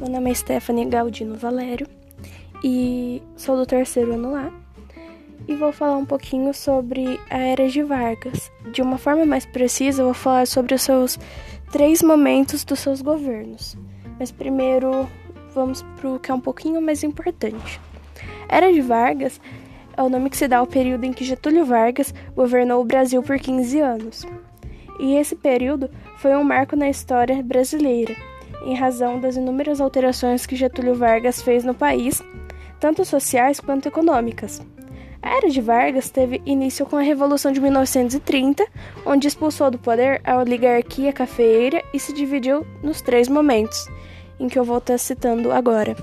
Meu nome é Stephanie Galdino Valério e sou do terceiro ano lá. E vou falar um pouquinho sobre a Era de Vargas. De uma forma mais precisa, vou falar sobre os seus três momentos dos seus governos. Mas primeiro, vamos para o que é um pouquinho mais importante. Era de Vargas é o nome que se dá ao período em que Getúlio Vargas governou o Brasil por 15 anos. E esse período foi um marco na história brasileira em razão das inúmeras alterações que Getúlio Vargas fez no país, tanto sociais quanto econômicas. A era de Vargas teve início com a Revolução de 1930, onde expulsou do poder a oligarquia cafeeira e se dividiu nos três momentos, em que eu vou estar citando agora.